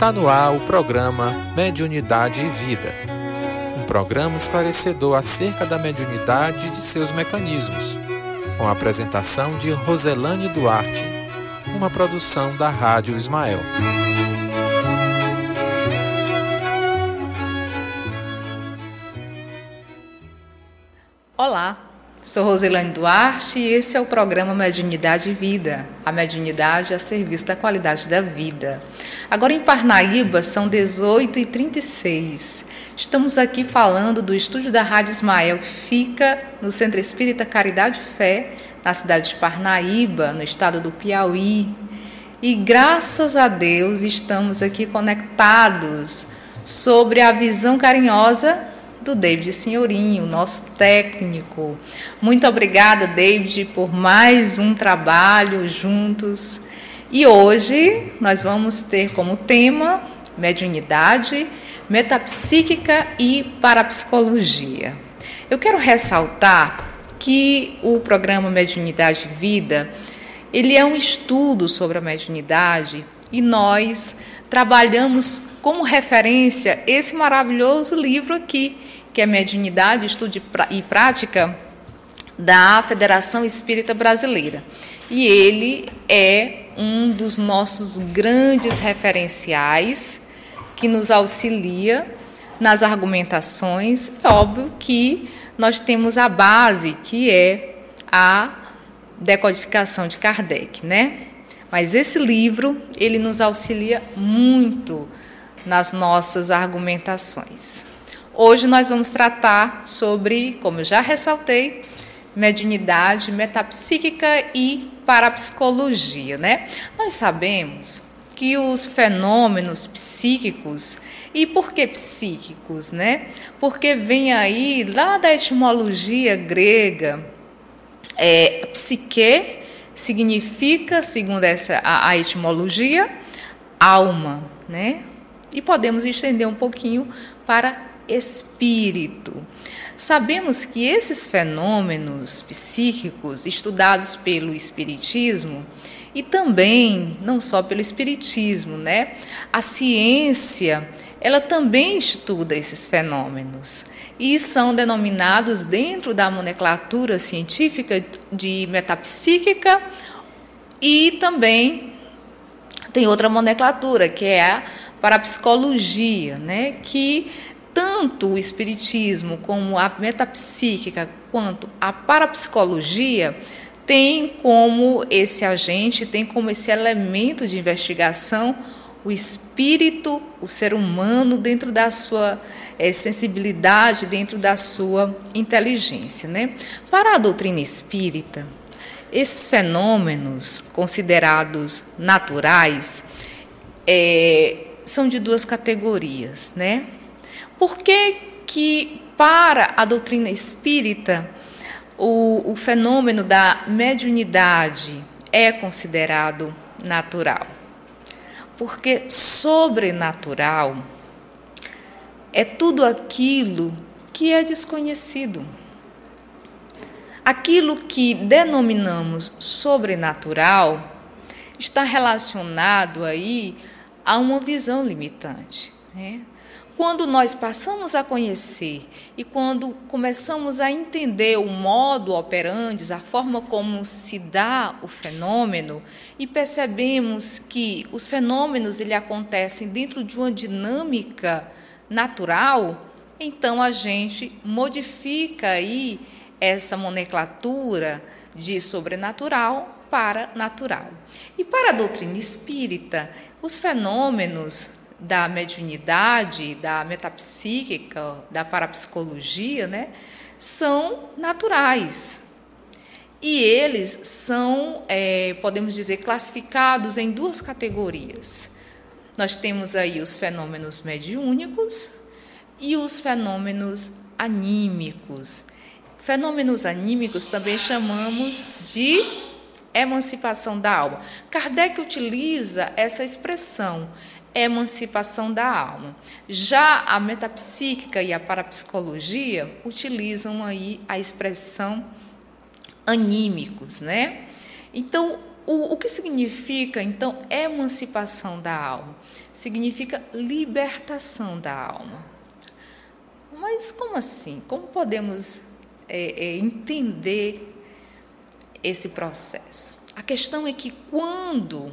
Está no ar o programa Mediunidade e Vida. Um programa esclarecedor acerca da mediunidade e de seus mecanismos. Com a apresentação de Roselane Duarte, uma produção da Rádio Ismael. Olá, sou Roselane Duarte e esse é o programa Mediunidade e Vida, a mediunidade a serviço da qualidade da vida. Agora em Parnaíba são 18h36. Estamos aqui falando do estúdio da Rádio Ismael, que fica no Centro Espírita Caridade e Fé, na cidade de Parnaíba, no estado do Piauí. E graças a Deus estamos aqui conectados sobre a visão carinhosa do David Senhorinho, nosso técnico. Muito obrigada, David, por mais um trabalho juntos. E hoje nós vamos ter como tema mediunidade, metapsíquica e parapsicologia. Eu quero ressaltar que o programa Mediunidade Vida, ele é um estudo sobre a mediunidade e nós trabalhamos como referência esse maravilhoso livro aqui, que é Mediunidade, Estudo e Prática da Federação Espírita Brasileira. E ele é um dos nossos grandes referenciais que nos auxilia nas argumentações. É óbvio que nós temos a base, que é a decodificação de Kardec, né? Mas esse livro, ele nos auxilia muito nas nossas argumentações. Hoje nós vamos tratar sobre, como eu já ressaltei, mediunidade, metapsíquica e parapsicologia, né? Nós sabemos que os fenômenos psíquicos e por que psíquicos, né? Porque vem aí lá da etimologia grega, é, psique significa, segundo essa a, a etimologia, alma, né? E podemos estender um pouquinho para espírito. Sabemos que esses fenômenos psíquicos estudados pelo espiritismo e também não só pelo espiritismo, né? A ciência, ela também estuda esses fenômenos e são denominados dentro da nomenclatura científica de metapsíquica e também tem outra nomenclatura que é a parapsicologia, né? Que tanto o espiritismo como a metapsíquica quanto a parapsicologia tem como esse agente, tem como esse elemento de investigação o espírito, o ser humano dentro da sua é, sensibilidade, dentro da sua inteligência, né? Para a doutrina espírita, esses fenômenos considerados naturais é, são de duas categorias, né? Por que, que para a doutrina espírita, o, o fenômeno da mediunidade é considerado natural? Porque sobrenatural é tudo aquilo que é desconhecido. Aquilo que denominamos sobrenatural está relacionado aí a uma visão limitante. Né? Quando nós passamos a conhecer e quando começamos a entender o modo operandi, a forma como se dá o fenômeno, e percebemos que os fenômenos ele acontecem dentro de uma dinâmica natural, então a gente modifica aí essa nomenclatura de sobrenatural para natural. E para a doutrina espírita, os fenômenos da mediunidade, da metapsíquica, da parapsicologia, né, são naturais. E eles são, é, podemos dizer, classificados em duas categorias. Nós temos aí os fenômenos mediúnicos e os fenômenos anímicos. Fenômenos anímicos também chamamos de emancipação da alma. Kardec utiliza essa expressão emancipação da alma. Já a metapsíquica e a parapsicologia utilizam aí a expressão anímicos, né? Então, O, o que significa, então, emancipação da alma? Significa libertação da alma. Mas como assim? Como podemos é, é, entender esse processo? A questão é que quando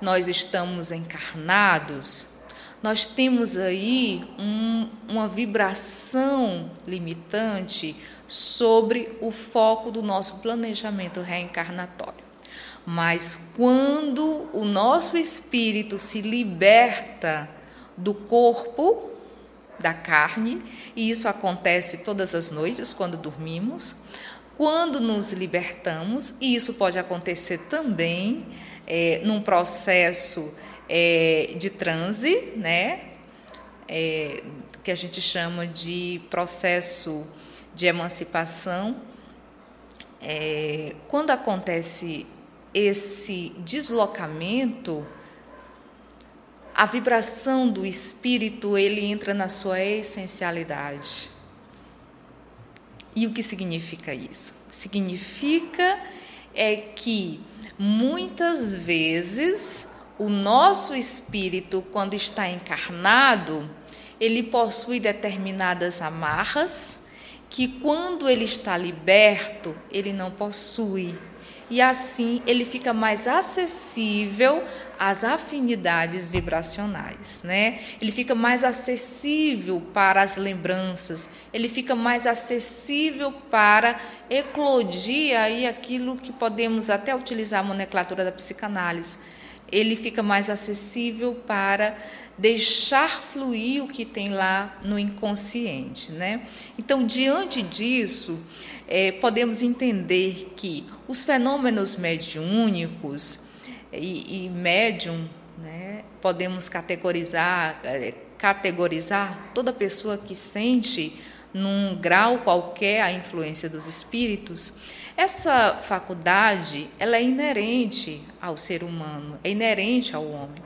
nós estamos encarnados, nós temos aí um, uma vibração limitante sobre o foco do nosso planejamento reencarnatório. Mas quando o nosso espírito se liberta do corpo, da carne, e isso acontece todas as noites quando dormimos, quando nos libertamos, e isso pode acontecer também é, num processo é, de transe, né? É, que a gente chama de processo de emancipação. É, quando acontece esse deslocamento, a vibração do espírito ele entra na sua essencialidade. E o que significa isso? Significa é que muitas vezes o nosso espírito, quando está encarnado, ele possui determinadas amarras que, quando ele está liberto, ele não possui. E assim ele fica mais acessível às afinidades vibracionais, né? Ele fica mais acessível para as lembranças, ele fica mais acessível para eclodir aí aquilo que podemos até utilizar a nomenclatura da psicanálise ele fica mais acessível para deixar fluir o que tem lá no inconsciente, né? Então, diante disso, é, podemos entender que os fenômenos mediúnicos e, e médium, né, podemos categorizar, é, categorizar toda pessoa que sente num grau qualquer a influência dos espíritos essa faculdade, ela é inerente ao ser humano, é inerente ao homem.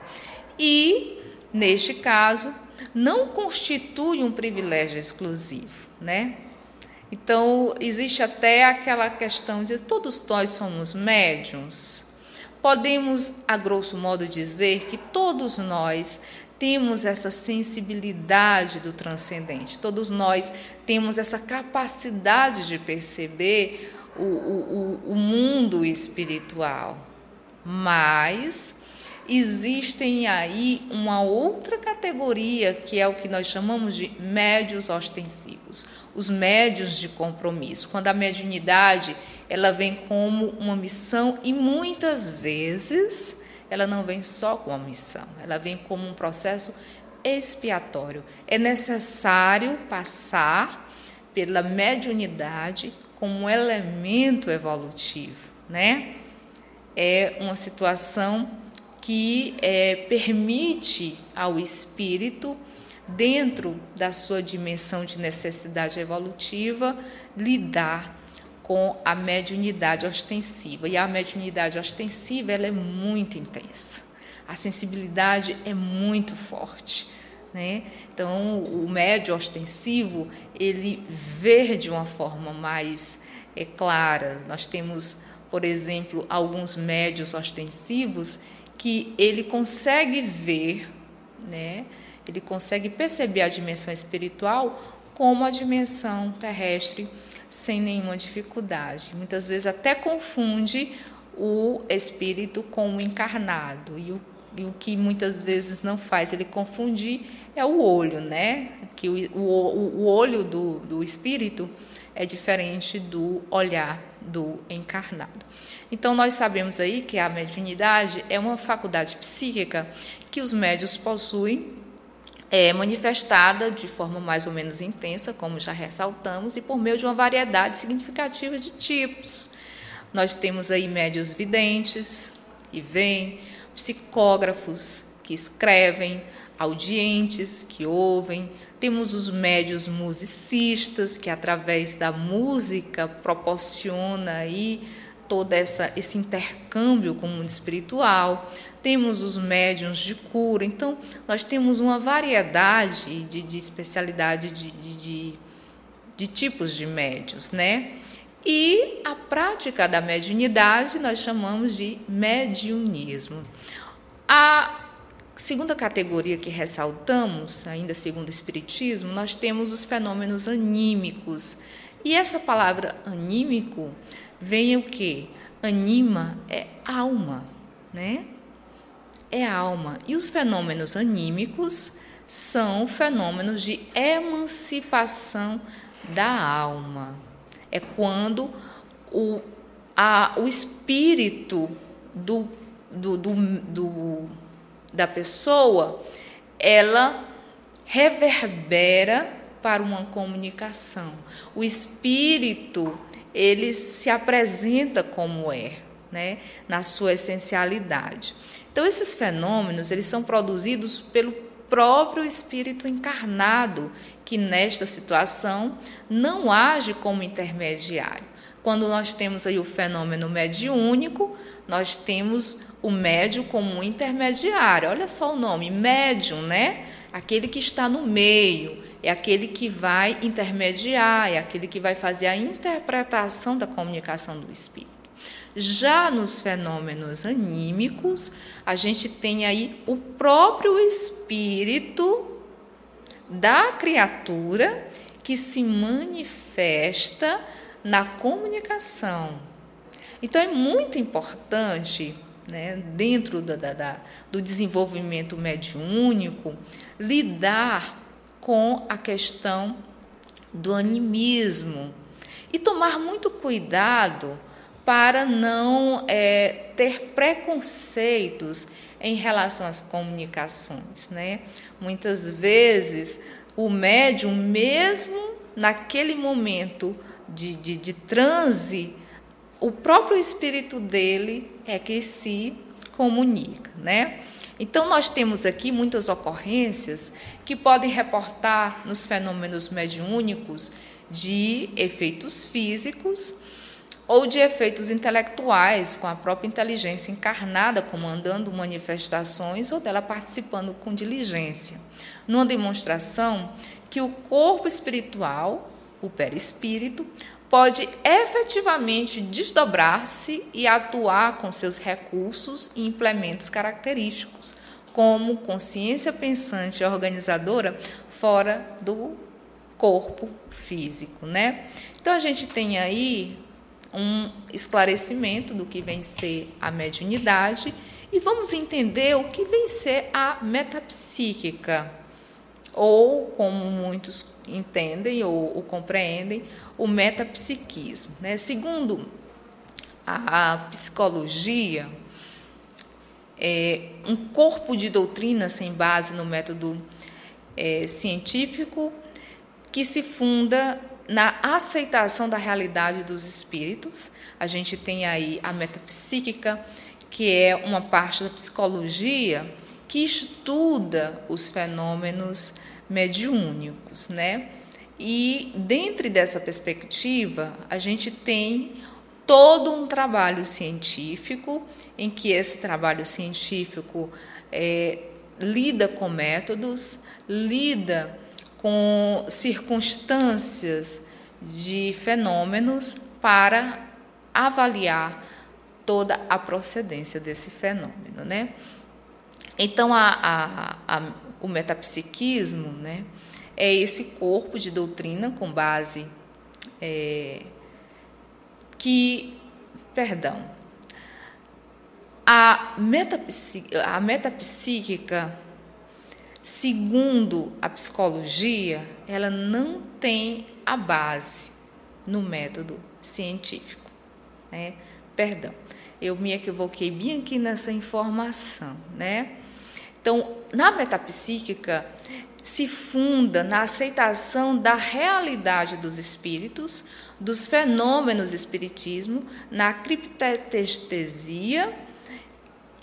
E, neste caso, não constitui um privilégio exclusivo, né? Então, existe até aquela questão de todos nós somos médiums. Podemos, a grosso modo, dizer que todos nós temos essa sensibilidade do transcendente, todos nós temos essa capacidade de perceber o, o, o mundo espiritual, mas existem aí uma outra categoria que é o que nós chamamos de médios ostensivos, os médios de compromisso. Quando a mediunidade ela vem como uma missão e muitas vezes ela não vem só com uma missão, ela vem como um processo expiatório. É necessário passar pela mediunidade como um elemento evolutivo, né? É uma situação que é, permite ao espírito, dentro da sua dimensão de necessidade evolutiva, lidar com a mediunidade ostensiva. E a mediunidade ostensiva ela é muito intensa. A sensibilidade é muito forte. Né? Então, o médio ostensivo, ele vê de uma forma mais é, clara. Nós temos, por exemplo, alguns médios ostensivos que ele consegue ver, né? ele consegue perceber a dimensão espiritual como a dimensão terrestre sem nenhuma dificuldade. Muitas vezes até confunde o espírito com o encarnado. E o e o que muitas vezes não faz ele confundir é o olho, né? Que o, o, o olho do, do espírito é diferente do olhar do encarnado. Então, nós sabemos aí que a mediunidade é uma faculdade psíquica que os médios possuem, é manifestada de forma mais ou menos intensa, como já ressaltamos, e por meio de uma variedade significativa de tipos. Nós temos aí médios videntes, que vêm, psicógrafos que escrevem, audientes que ouvem, temos os médios musicistas que através da música proporciona aí todo essa, esse intercâmbio com o mundo espiritual, temos os médiums de cura, então nós temos uma variedade de, de especialidade de, de, de, tipos de médios, né? E a prática da mediunidade nós chamamos de mediunismo. A segunda categoria que ressaltamos, ainda segundo o Espiritismo, nós temos os fenômenos anímicos. E essa palavra anímico vem o que? Anima é alma, né? É alma. E os fenômenos anímicos são fenômenos de emancipação da alma. É quando o, a, o espírito do, do, do, do, da pessoa ela reverbera para uma comunicação. O espírito ele se apresenta como é, né, na sua essencialidade. Então esses fenômenos eles são produzidos pelo próprio espírito encarnado, que nesta situação não age como intermediário. Quando nós temos aí o fenômeno mediúnico, nós temos o médio como um intermediário. Olha só o nome, médium, né? Aquele que está no meio, é aquele que vai intermediar, é aquele que vai fazer a interpretação da comunicação do espírito. Já nos fenômenos anímicos, a gente tem aí o próprio espírito da criatura que se manifesta na comunicação. Então é muito importante, né, dentro da, da, do desenvolvimento mediúnico, lidar com a questão do animismo e tomar muito cuidado para não é, ter preconceitos em relação às comunicações. Né? Muitas vezes, o médium, mesmo naquele momento de, de, de transe, o próprio espírito dele é que se comunica. Né? Então, nós temos aqui muitas ocorrências que podem reportar nos fenômenos mediúnicos de efeitos físicos ou de efeitos intelectuais, com a própria inteligência encarnada comandando manifestações ou dela participando com diligência, numa demonstração que o corpo espiritual, o perispírito, pode efetivamente desdobrar-se e atuar com seus recursos e implementos característicos, como consciência pensante e organizadora fora do corpo físico, né? Então a gente tem aí um esclarecimento do que vem ser a mediunidade e vamos entender o que vem ser a metapsíquica, ou como muitos entendem ou, ou compreendem, o metapsiquismo. Né? Segundo a, psicologia, é um corpo de doutrina sem base no método é, científico que se funda na aceitação da realidade dos espíritos. A gente tem aí a metapsíquica, que é uma parte da psicologia que estuda os fenômenos mediúnicos, né? E dentro dessa perspectiva, a gente tem todo um trabalho científico, em que esse trabalho científico é, lida com métodos, lida com circunstâncias de fenômenos para avaliar toda a procedência desse fenômeno, né? Então, a, a, a, o metapsiquismo né, é esse corpo de doutrina com base é, que, perdão, a, a metapsíquica Segundo a psicologia, ela não tem a base no método científico. Né? Perdão, eu me equivoquei bem aqui nessa informação. Né? Então, na metapsíquica, se funda na aceitação da realidade dos espíritos, dos fenômenos espiritismo, na criptestesia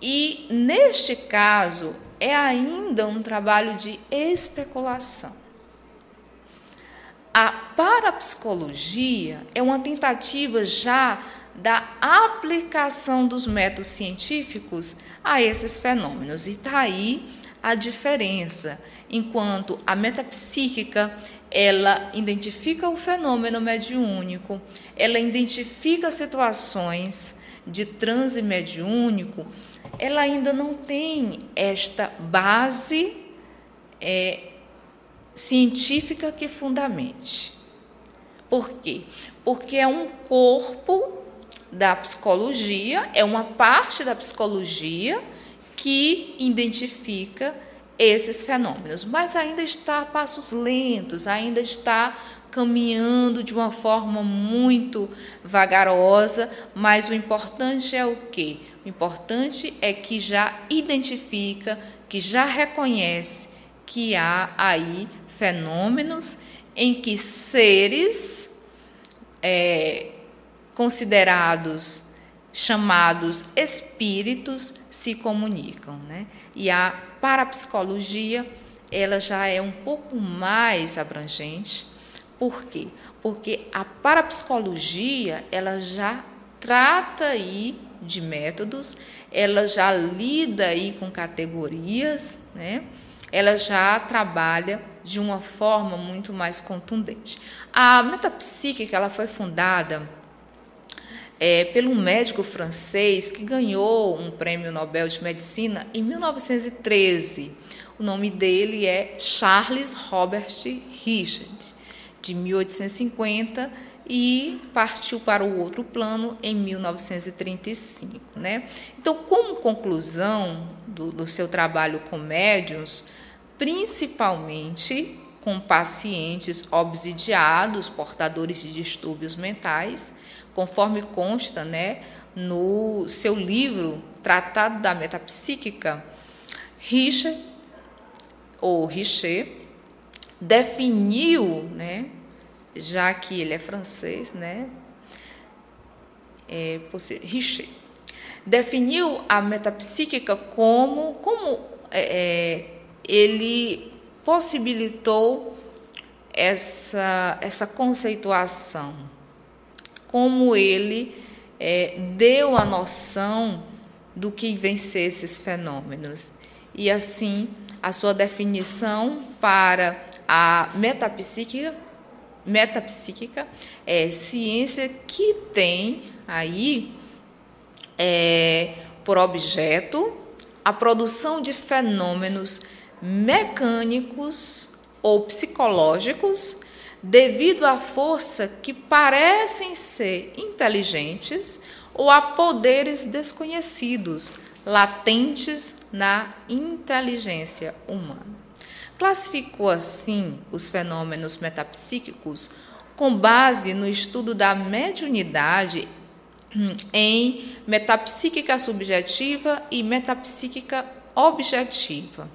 e, neste caso, é ainda um trabalho de especulação. A parapsicologia é uma tentativa já da aplicação dos métodos científicos a esses fenômenos. E está aí a diferença. Enquanto a metapsíquica ela identifica o fenômeno mediúnico, ela identifica situações de transe mediúnico, ela ainda não tem esta base é, científica que fundamente. Por quê? Porque é um corpo da psicologia, é uma parte da psicologia que identifica esses fenômenos, mas ainda está a passos lentos, ainda está caminhando de uma forma muito vagarosa, mas o importante é o quê? O importante é que já identifica, que já reconhece que há aí fenômenos em que seres é, considerados chamados espíritos se comunicam, né? E a parapsicologia ela já é um pouco mais abrangente. Por quê? Porque a parapsicologia ela já trata aí de métodos, ela já lida aí com categorias, né? Ela já trabalha de uma forma muito mais contundente. A metapsíquica ela foi fundada é, pelo médico francês que ganhou um prêmio Nobel de Medicina em 1913. O nome dele é Charles Robert Richard, de 1850 e partiu para o outro plano em 1935. Né? Então, como conclusão do, do seu trabalho com médiuns, principalmente com pacientes obsidiados, portadores de distúrbios mentais, conforme consta né, no seu livro Tratado da Metapsíquica, Richard, ou Richer, definiu, né, já que ele é francês, né, é, Richer, definiu a metapsíquica como, como é, é ele possibilitou essa, essa conceituação como ele é, deu a noção do que vem ser esses fenômenos. E assim, a sua definição para a metapsíquica, metapsíquica é ciência que tem aí é, por objeto a produção de fenômenos mecânicos ou psicológicos devido à força que parecem ser inteligentes ou a poderes desconhecidos, latentes na inteligência humana. Classificou assim os fenômenos metapsíquicos com base no estudo da mediunidade em metapsíquica subjetiva e metapsíquica objetiva.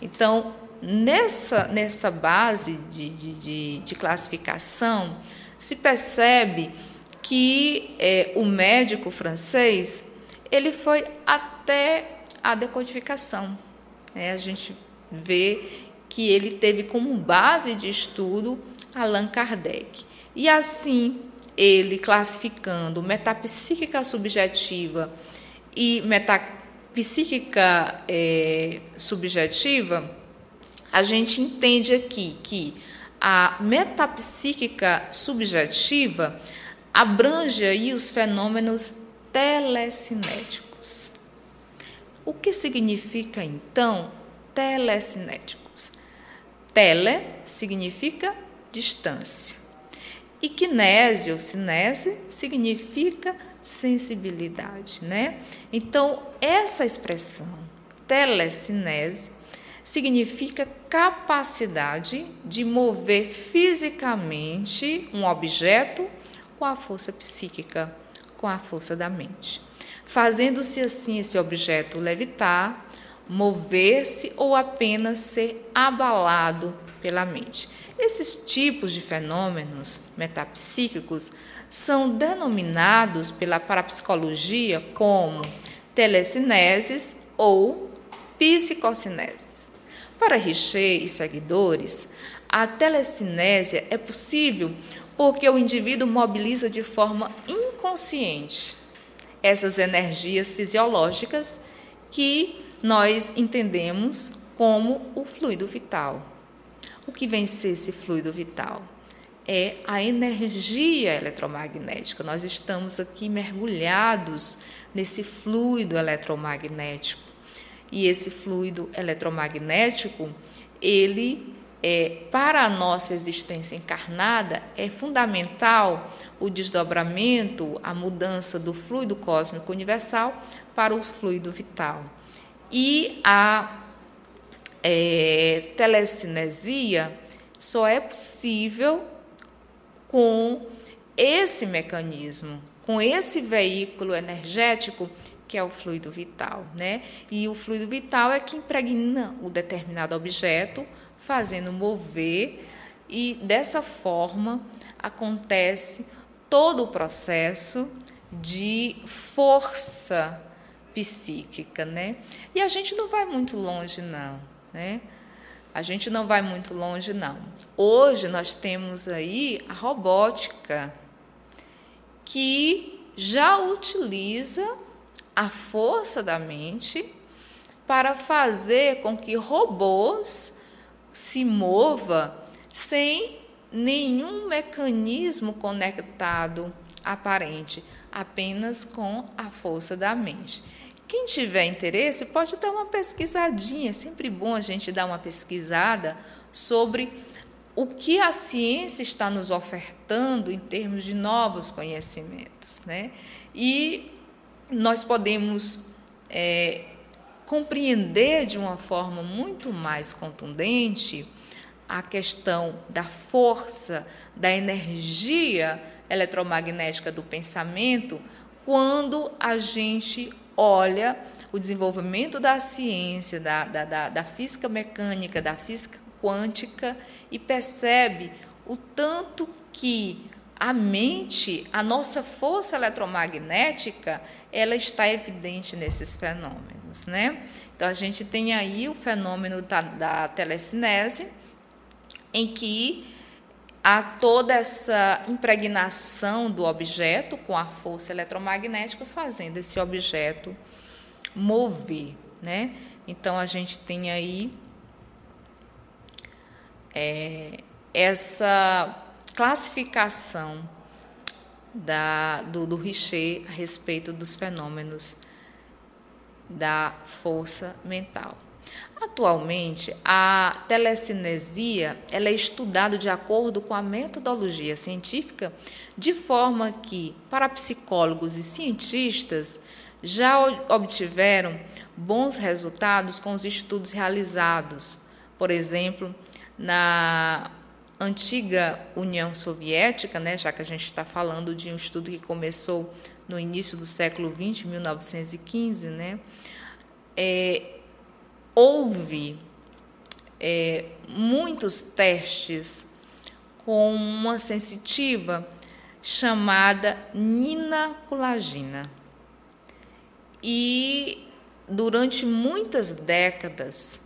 Então, nessa, nessa base de, de, de, de classificação, se percebe que é, o médico francês ele foi até a decodificação. Né? A gente vê que ele teve como base de estudo Allan Kardec. E assim, ele classificando metapsíquica subjetiva e metapsíquica é, subjetiva, a gente entende aqui que a metapsíquica subjetiva abrange aí os fenômenos telecinéticos. O que significa então telecinéticos? Tele significa distância. E kinese ou cinese significa sensibilidade, né? Então, essa expressão telecinese significa capacidade de mover fisicamente um objeto com a força psíquica, com a força da mente, fazendo-se assim esse objeto levitar, mover-se ou apenas ser abalado pela mente. Esses tipos de fenômenos metapsíquicos são denominados pela parapsicologia como telecineses ou psicocineses. Para Richer e seguidores, a telecinésia é possível porque o indivíduo mobiliza de forma inconsciente essas energias fisiológicas que nós entendemos como o fluido vital. O que vem ser esse fluido vital? É a energia eletromagnética. Nós estamos aqui mergulhados nesse fluido eletromagnético. E esse fluido eletromagnético, ele é, para a nossa existência encarnada, é fundamental o desdobramento, a mudança do fluido cósmico universal para o fluido vital. E a é, telecinesia só é possível com esse mecanismo, com esse veículo energético que é o fluido vital, né? E o fluido vital é que impregna o determinado objeto, fazendo mover e dessa forma acontece todo o processo de força psíquica, né? E a gente não vai muito longe não, né? A gente não vai muito longe não. Hoje nós temos aí a robótica que já utiliza a força da mente para fazer com que robôs se mova sem nenhum mecanismo conectado aparente, apenas com a força da mente. Quem tiver interesse pode dar uma pesquisadinha, é sempre bom a gente dar uma pesquisada sobre o que a ciência está nos ofertando em termos de novos conhecimentos. Né? E nós podemos é, compreender de uma forma muito mais contundente a questão da força, da energia eletromagnética do pensamento, quando a gente olha o desenvolvimento da ciência, da, da, da, da física mecânica, da física quântica e percebe o tanto que a mente, a nossa força eletromagnética, ela está evidente nesses fenômenos, né? Então a gente tem aí o fenômeno da, da telecinese, em que há toda essa impregnação do objeto com a força eletromagnética, fazendo esse objeto mover, né? Então a gente tem aí é, essa classificação da, do, do Richer a respeito dos fenômenos da força mental. Atualmente, a telecinesia ela é estudada de acordo com a metodologia científica, de forma que parapsicólogos e cientistas já obtiveram bons resultados com os estudos realizados, por exemplo, na antiga União Soviética, né, já que a gente está falando de um estudo que começou no início do século XX, 1915, né, é, houve é, muitos testes com uma sensitiva chamada ninacolagina. E durante muitas décadas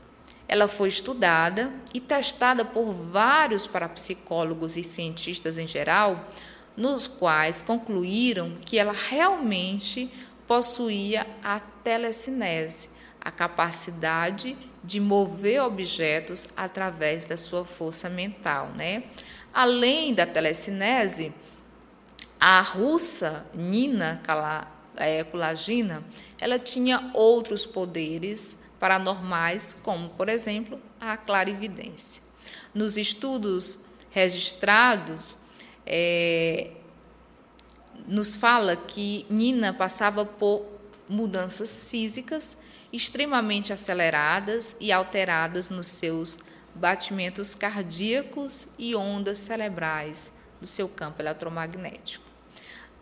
ela foi estudada e testada por vários parapsicólogos e cientistas em geral, nos quais concluíram que ela realmente possuía a telecinese, a capacidade de mover objetos através da sua força mental, né? Além da telecinese, a russa Nina Kulagina, é, ela tinha outros poderes paranormais, como, por exemplo, a clarividência. Nos estudos registrados, é, nos fala que Nina passava por mudanças físicas extremamente aceleradas e alteradas nos seus batimentos cardíacos e ondas cerebrais do seu campo eletromagnético.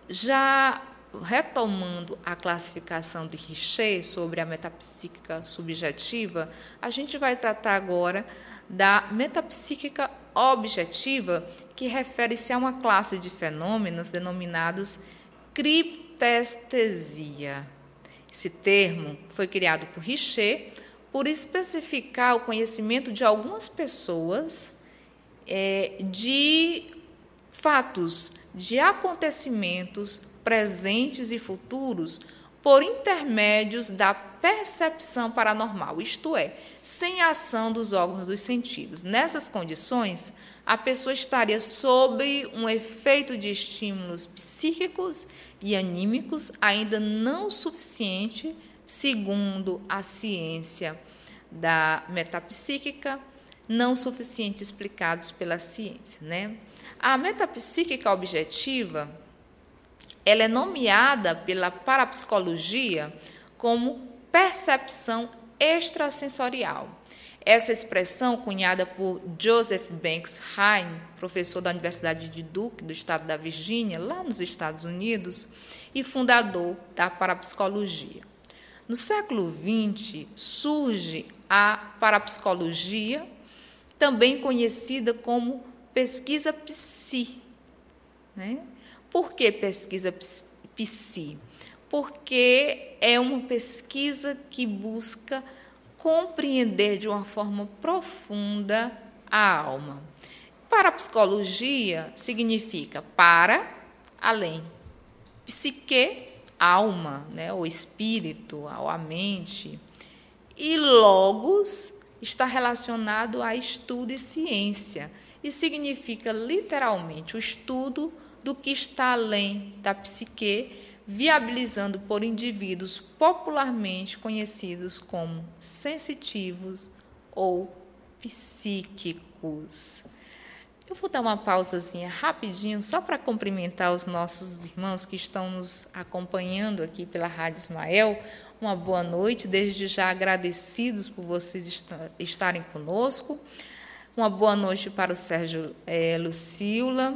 Já retomando a classificação de Richer sobre a metapsíquica subjetiva, a gente vai tratar agora da metapsíquica objetiva, que refere-se a uma classe de fenômenos denominados criptestesia. Esse termo foi criado por Richer por especificar o conhecimento de algumas pessoas é, de fatos, de acontecimentos presentes e futuros por intermédios da percepção paranormal, isto é, sem ação dos órgãos dos sentidos. Nessas condições, a pessoa estaria sob um efeito de estímulos psíquicos e anímicos ainda não suficiente, segundo a ciência da metapsíquica, não suficiente explicados pela ciência, né? A metapsíquica objetiva, ela é nomeada pela parapsicologia como percepção extrasensorial. Essa expressão, cunhada por Joseph Banks Hine, professor da Universidade de Duke, do estado da Virgínia, lá nos Estados Unidos, e fundador da parapsicologia. No século XX, surge a parapsicologia, também conhecida como pesquisa psi. Né? Por que pesquisa psi? Porque é uma pesquisa que busca compreender de uma forma profunda a alma. Para a psicologia, significa para, além. Psique, alma, né, o espírito, a mente. E logos está relacionado a estudo e ciência, e significa literalmente o estudo do que está além da psique viabilizando por indivíduos popularmente conhecidos como sensitivos ou psíquicos. Eu vou dar uma pausazinha rapidinho só para cumprimentar os nossos irmãos que estão nos acompanhando aqui pela Rádio Ismael. Uma boa noite, desde já agradecidos por vocês estarem conosco. Uma boa noite para o Sérgio é, Lucila,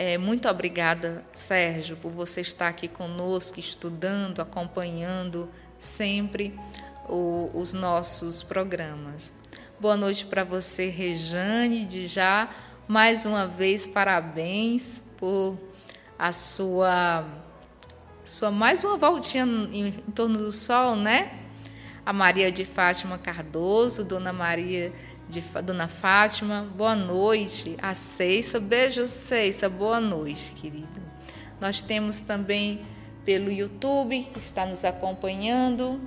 é, muito obrigada, Sérgio, por você estar aqui conosco, estudando, acompanhando sempre o, os nossos programas. Boa noite para você, Rejane, de já mais uma vez parabéns por a sua sua mais uma voltinha em, em torno do sol, né? A Maria de Fátima Cardoso, Dona Maria de Dona Fátima, boa noite. A Ceissa, beijo Ceissa, boa noite, querido. Nós temos também pelo YouTube, que está nos acompanhando.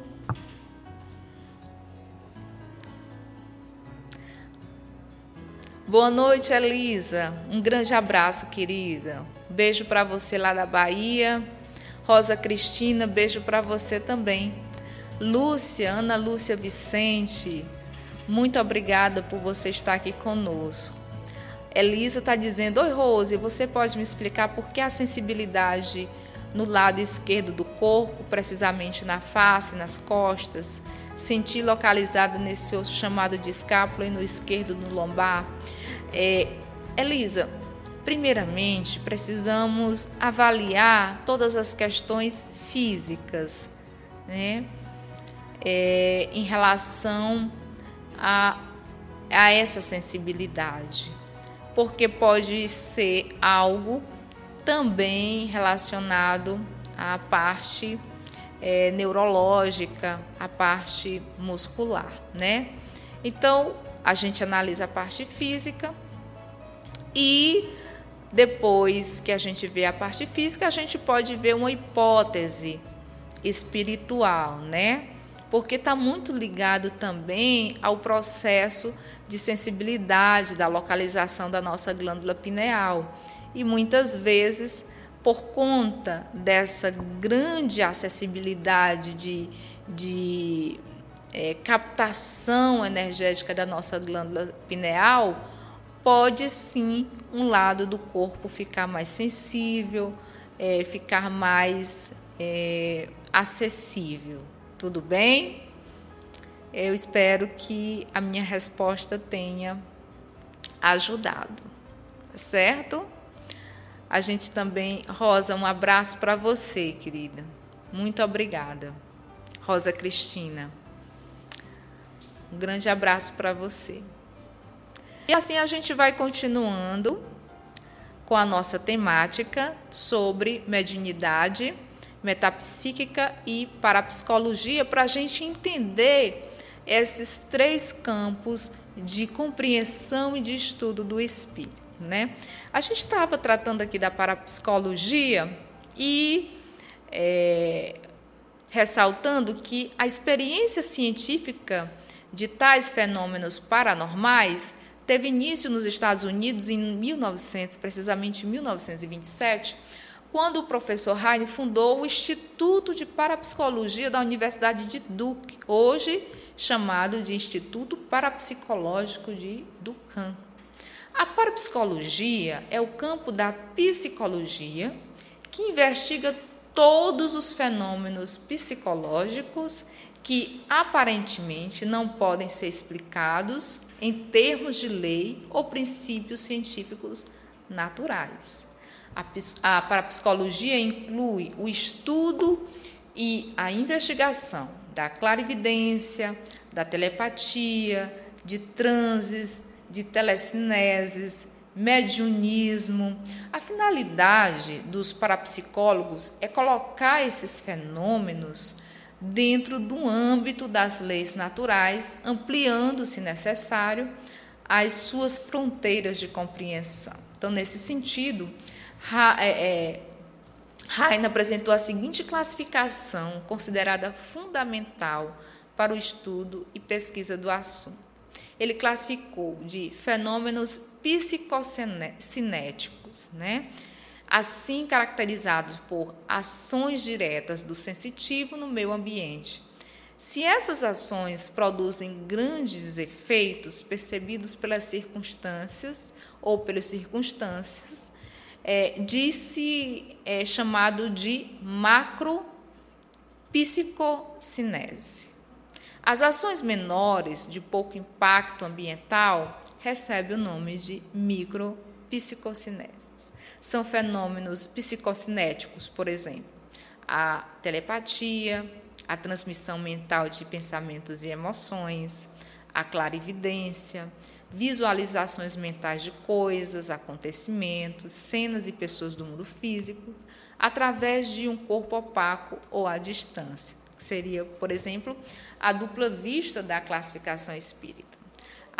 Boa noite, Elisa. Um grande abraço, querida. Beijo para você lá da Bahia. Rosa Cristina, beijo para você também. Lúcia, Ana Lúcia Vicente, muito obrigada por você estar aqui conosco. Elisa está dizendo: Oi, Rose, você pode me explicar por que a sensibilidade no lado esquerdo do corpo, precisamente na face, nas costas, sentir localizada nesse osso chamado de escápula e no esquerdo no lombar? É, Elisa, primeiramente precisamos avaliar todas as questões físicas, né? É, em relação a, a essa sensibilidade, porque pode ser algo também relacionado à parte é, neurológica, à parte muscular, né? Então a gente analisa a parte física e depois que a gente vê a parte física, a gente pode ver uma hipótese espiritual, né? Porque está muito ligado também ao processo de sensibilidade da localização da nossa glândula pineal. E muitas vezes, por conta dessa grande acessibilidade de, de é, captação energética da nossa glândula pineal, pode sim um lado do corpo ficar mais sensível, é, ficar mais é, acessível. Tudo bem? Eu espero que a minha resposta tenha ajudado, tá certo? A gente também, Rosa, um abraço para você, querida. Muito obrigada. Rosa Cristina. Um grande abraço para você. E assim a gente vai continuando com a nossa temática sobre mediunidade metapsíquica e parapsicologia para a gente entender esses três campos de compreensão e de estudo do espírito. Né? A gente estava tratando aqui da parapsicologia e é, ressaltando que a experiência científica de tais fenômenos paranormais teve início nos Estados Unidos em 1900, precisamente em 1927, quando o professor Heine fundou o Instituto de Parapsicologia da Universidade de Duke, hoje chamado de Instituto Parapsicológico de Ducan. A parapsicologia é o campo da psicologia que investiga todos os fenômenos psicológicos que aparentemente não podem ser explicados em termos de lei ou princípios científicos naturais. A, a parapsicologia inclui o estudo e a investigação da clarividência, da telepatia, de transes, de telecineses, mediunismo. A finalidade dos parapsicólogos é colocar esses fenômenos dentro do âmbito das leis naturais, ampliando, se necessário, as suas fronteiras de compreensão. Então, nesse sentido, é, é, apresentou a seguinte classificação, considerada fundamental para o estudo e pesquisa do assunto. Ele classificou de fenômenos psicocinéticos, né? assim caracterizados por ações diretas do sensitivo no meio ambiente. Se essas ações produzem grandes efeitos percebidos pelas circunstâncias ou pelas circunstâncias, é, disse é, chamado de macropsicocinese. As ações menores, de pouco impacto ambiental, recebem o nome de micropsicocinese. São fenômenos psicocinéticos, por exemplo, a telepatia, a transmissão mental de pensamentos e emoções, a clarividência, visualizações mentais de coisas, acontecimentos, cenas e pessoas do mundo físico, através de um corpo opaco ou à distância, que seria, por exemplo, a dupla vista da classificação espírita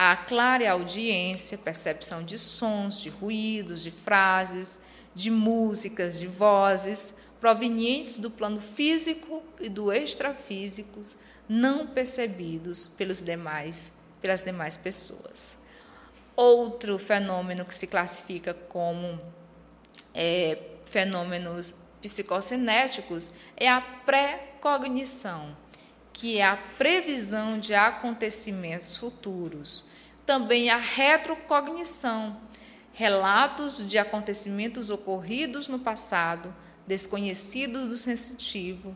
a clara audiência, percepção de sons, de ruídos, de frases, de músicas, de vozes provenientes do plano físico e do extrafísicos não percebidos pelos demais, pelas demais pessoas. Outro fenômeno que se classifica como é, fenômenos psicocinéticos é a pré-cognição que é a previsão de acontecimentos futuros. Também a retrocognição, relatos de acontecimentos ocorridos no passado, desconhecidos do sensitivo.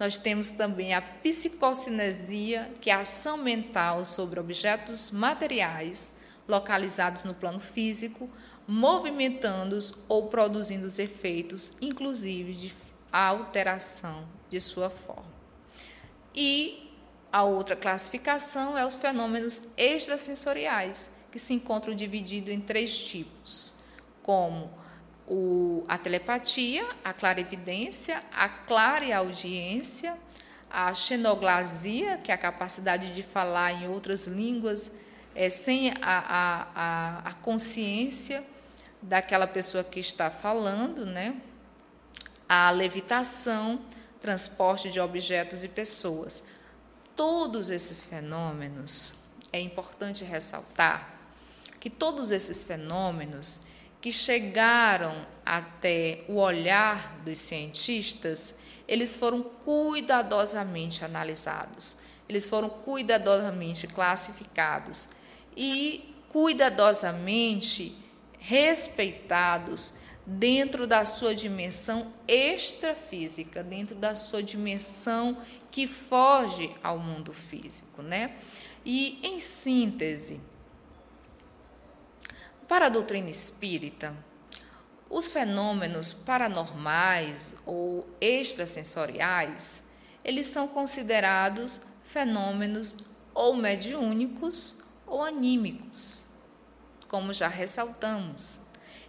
Nós temos também a psicocinesia, que é a ação mental sobre objetos materiais localizados no plano físico, movimentando-os ou produzindo os efeitos, inclusive de alteração de sua forma. E a outra classificação é os fenômenos extrasensoriais, que se encontram divididos em três tipos, como o, a telepatia, a clarividência, a clareaudiência, a xenoglasia, que é a capacidade de falar em outras línguas é, sem a, a, a, a consciência daquela pessoa que está falando, né? a levitação, transporte de objetos e pessoas. Todos esses fenômenos, é importante ressaltar que todos esses fenômenos que chegaram até o olhar dos cientistas, eles foram cuidadosamente analisados, eles foram cuidadosamente classificados e cuidadosamente respeitados dentro da sua dimensão extrafísica, dentro da sua dimensão que foge ao mundo físico, né? E em síntese, para a doutrina espírita, os fenômenos paranormais ou extrasensoriais, eles são considerados fenômenos ou mediúnicos ou anímicos, como já ressaltamos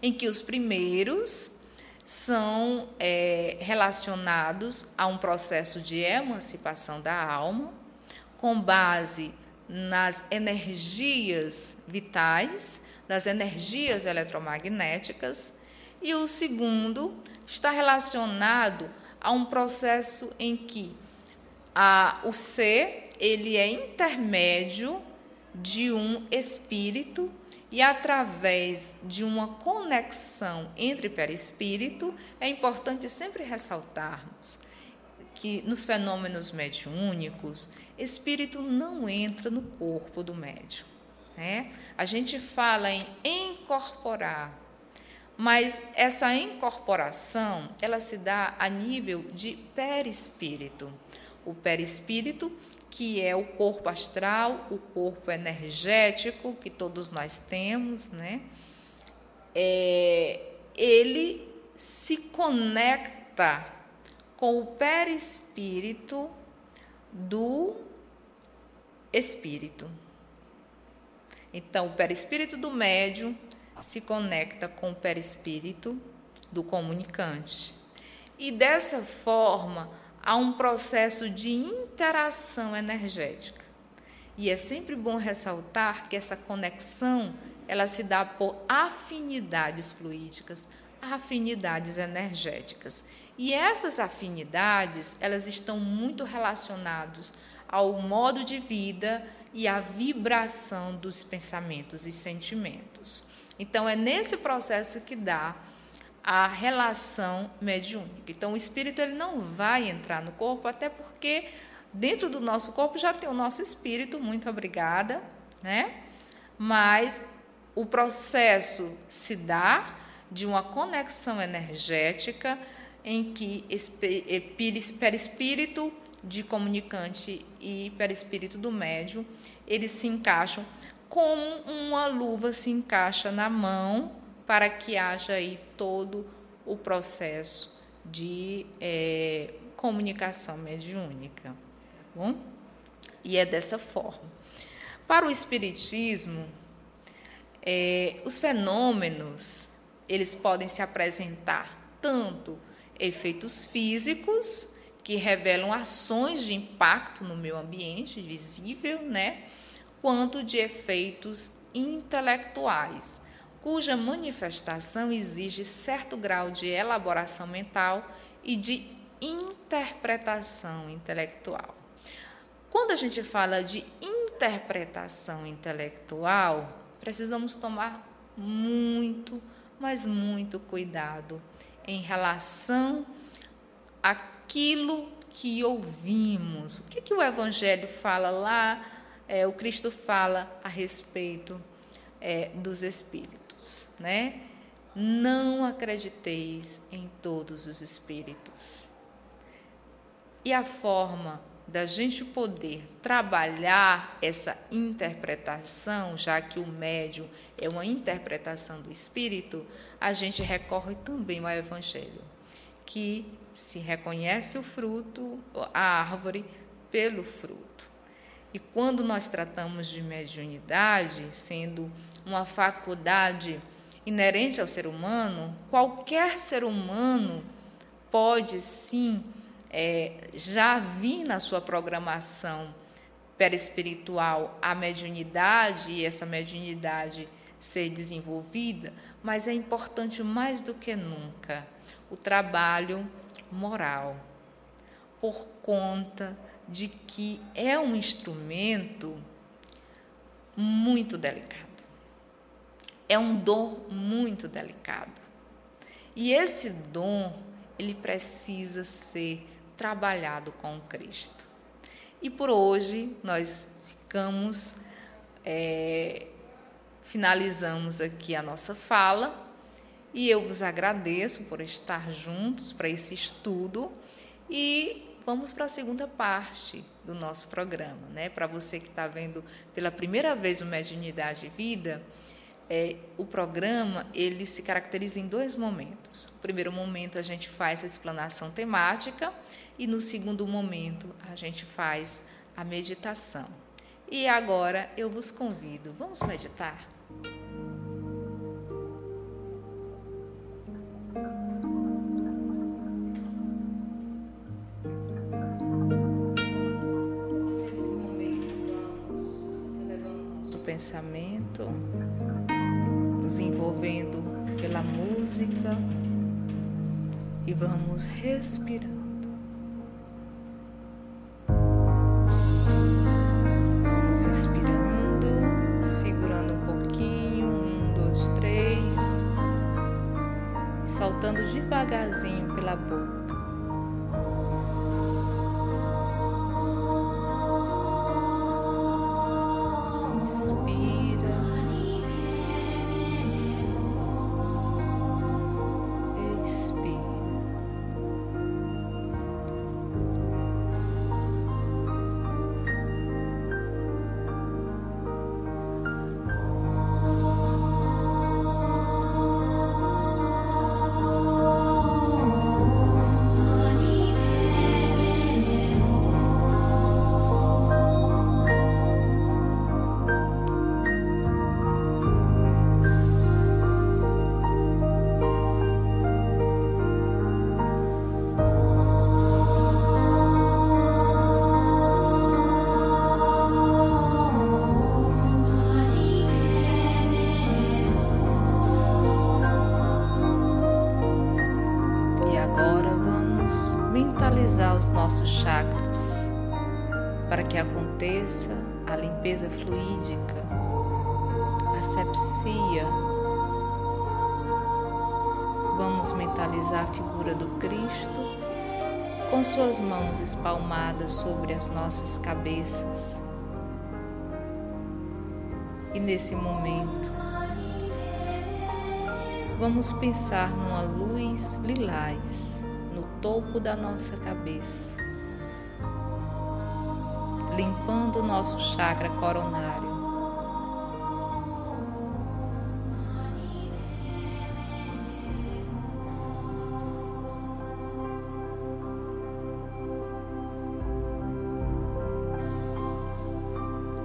em que os primeiros são é, relacionados a um processo de emancipação da alma, com base nas energias vitais, das energias eletromagnéticas, e o segundo está relacionado a um processo em que a, o ser ele é intermédio de um espírito e através de uma conexão entre perispírito, é importante sempre ressaltarmos que nos fenômenos mediúnicos, espírito não entra no corpo do médium. Né? A gente fala em incorporar, mas essa incorporação ela se dá a nível de perispírito. O perispírito que é o corpo astral, o corpo energético que todos nós temos, né? É, ele se conecta com o perispírito do espírito. Então, o perispírito do médium se conecta com o perispírito do comunicante. E dessa forma, há um processo de interação energética. E é sempre bom ressaltar que essa conexão ela se dá por afinidades fluídicas, afinidades energéticas. E essas afinidades, elas estão muito relacionadas ao modo de vida e à vibração dos pensamentos e sentimentos. Então é nesse processo que dá a relação mediúnica. Então, o espírito ele não vai entrar no corpo, até porque dentro do nosso corpo já tem o nosso espírito, muito obrigada, né? Mas o processo se dá de uma conexão energética em que eh, perispírito de comunicante e perispírito do médium, eles se encaixam como uma luva se encaixa na mão para que haja aí todo o processo de é, comunicação mediúnica. Tá bom? E é dessa forma. Para o Espiritismo, é, os fenômenos eles podem se apresentar tanto efeitos físicos que revelam ações de impacto no meio ambiente visível, né, quanto de efeitos intelectuais, cuja manifestação exige certo grau de elaboração mental e de interpretação intelectual. Quando a gente fala de interpretação intelectual, precisamos tomar muito, mas muito cuidado em relação àquilo que ouvimos. O que, que o Evangelho fala lá? É, o Cristo fala a respeito é, dos espíritos espíritos, né? Não acrediteis em todos os espíritos. E a forma da gente poder trabalhar essa interpretação, já que o médium é uma interpretação do espírito, a gente recorre também ao evangelho, que se reconhece o fruto, a árvore pelo fruto. E quando nós tratamos de mediunidade, sendo uma faculdade inerente ao ser humano, qualquer ser humano pode sim é, já vir na sua programação perispiritual a mediunidade e essa mediunidade ser desenvolvida, mas é importante mais do que nunca o trabalho moral, por conta de que é um instrumento muito delicado. É um dom muito delicado. E esse dom, ele precisa ser trabalhado com Cristo. E por hoje nós ficamos, é, finalizamos aqui a nossa fala. E eu vos agradeço por estar juntos para esse estudo. E vamos para a segunda parte do nosso programa, né? Para você que está vendo pela primeira vez o Mediunidade Vida, é, o programa ele se caracteriza em dois momentos. No primeiro momento a gente faz a explanação temática e no segundo momento a gente faz a meditação. E agora eu vos convido, vamos meditar? e vamos respirando. Vamos expirando, segurando um pouquinho, um, dois, três, e soltando devagarzinho pela boca. Limpeza fluídica, asepsia. Vamos mentalizar a figura do Cristo com suas mãos espalmadas sobre as nossas cabeças. E nesse momento, vamos pensar numa luz lilás no topo da nossa cabeça limpando o nosso chakra coronário.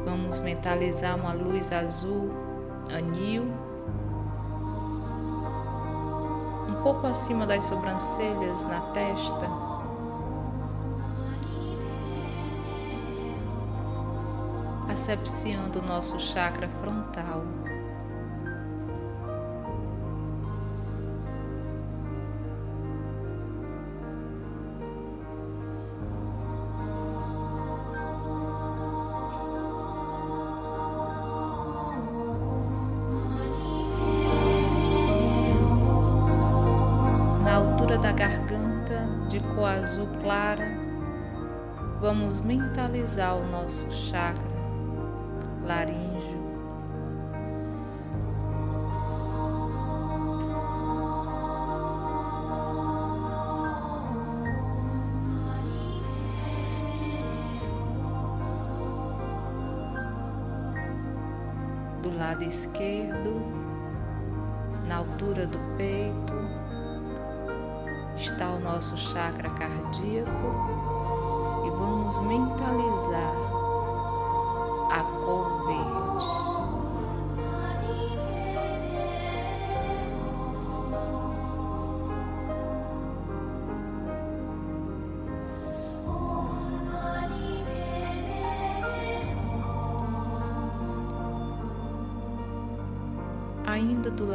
Vamos mentalizar uma luz azul, anil, um pouco acima das sobrancelhas, na testa. Asepsiando o nosso chakra frontal. Na altura da garganta, de cor azul clara, vamos mentalizar o nosso chakra laríngeo. Do lado esquerdo,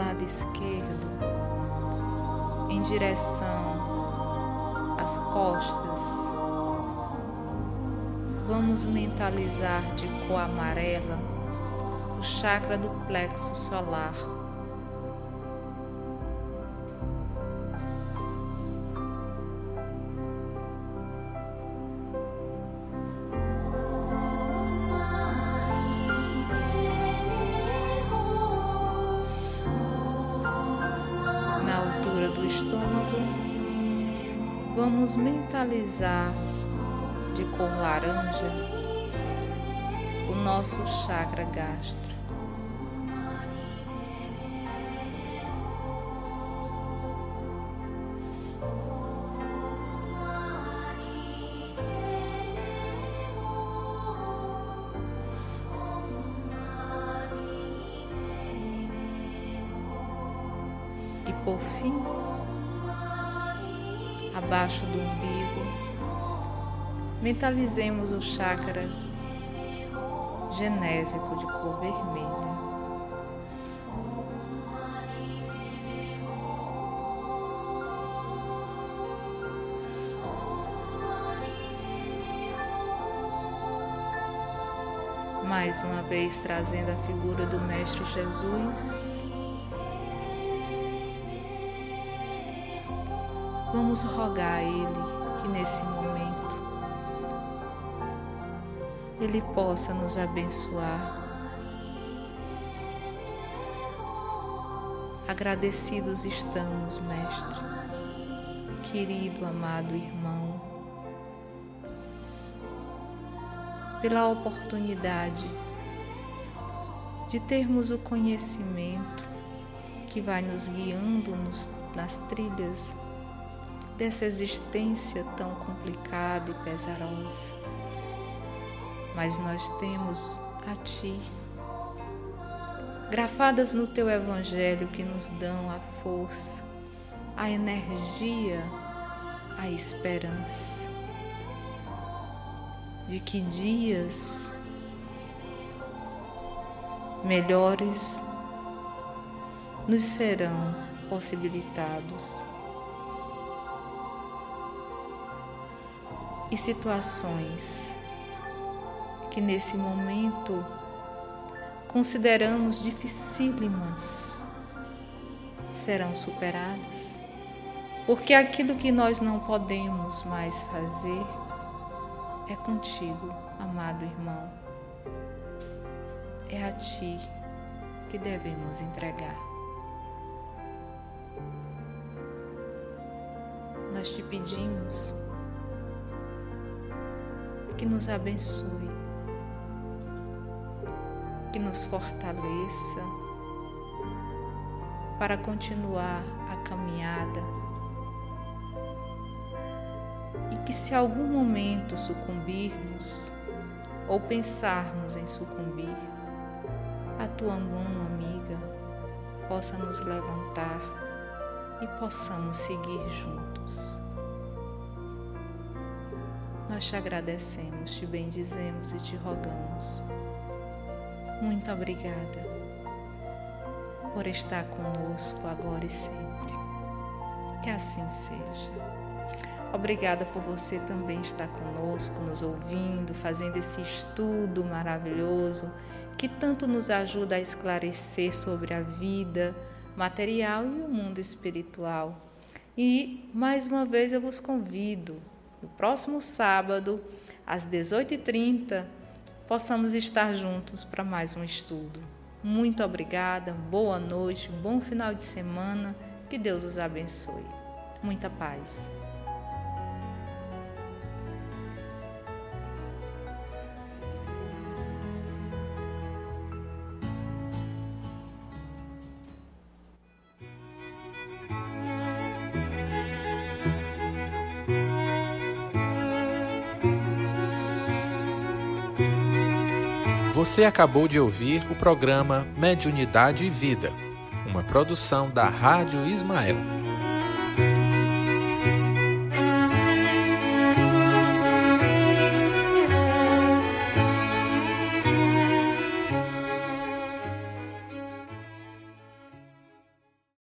lado esquerdo, em direção às costas, vamos mentalizar de cor amarela o chakra do plexo solar. Estômago, vamos mentalizar de cor laranja o nosso chakra gástrico. Mentalizemos o chakra genésico de cor vermelha. Mais uma vez trazendo a figura do Mestre Jesus Vamos rogar a Ele que nesse momento Ele possa nos abençoar. Agradecidos estamos, Mestre, querido, amado irmão, pela oportunidade de termos o conhecimento que vai nos guiando nos, nas trilhas dessa existência tão complicada e pesarosa. Mas nós temos a Ti, grafadas no Teu Evangelho que nos dão a força, a energia, a esperança de que dias melhores nos serão possibilitados. e situações que nesse momento consideramos dificílimas serão superadas, porque aquilo que nós não podemos mais fazer é contigo, amado irmão. É a ti que devemos entregar. Nós te pedimos que nos abençoe, que nos fortaleça para continuar a caminhada e que, se algum momento sucumbirmos ou pensarmos em sucumbir, a tua mão amiga possa nos levantar e possamos seguir juntos. Nós te agradecemos, te bendizemos e te rogamos. Muito obrigada por estar conosco agora e sempre. Que assim seja. Obrigada por você também estar conosco, nos ouvindo, fazendo esse estudo maravilhoso que tanto nos ajuda a esclarecer sobre a vida material e o mundo espiritual. E mais uma vez eu vos convido no próximo sábado, às 18h30, possamos estar juntos para mais um estudo. Muito obrigada, boa noite, bom final de semana, que Deus os abençoe. Muita paz. Você acabou de ouvir o programa Mediunidade e Vida, uma produção da Rádio Ismael.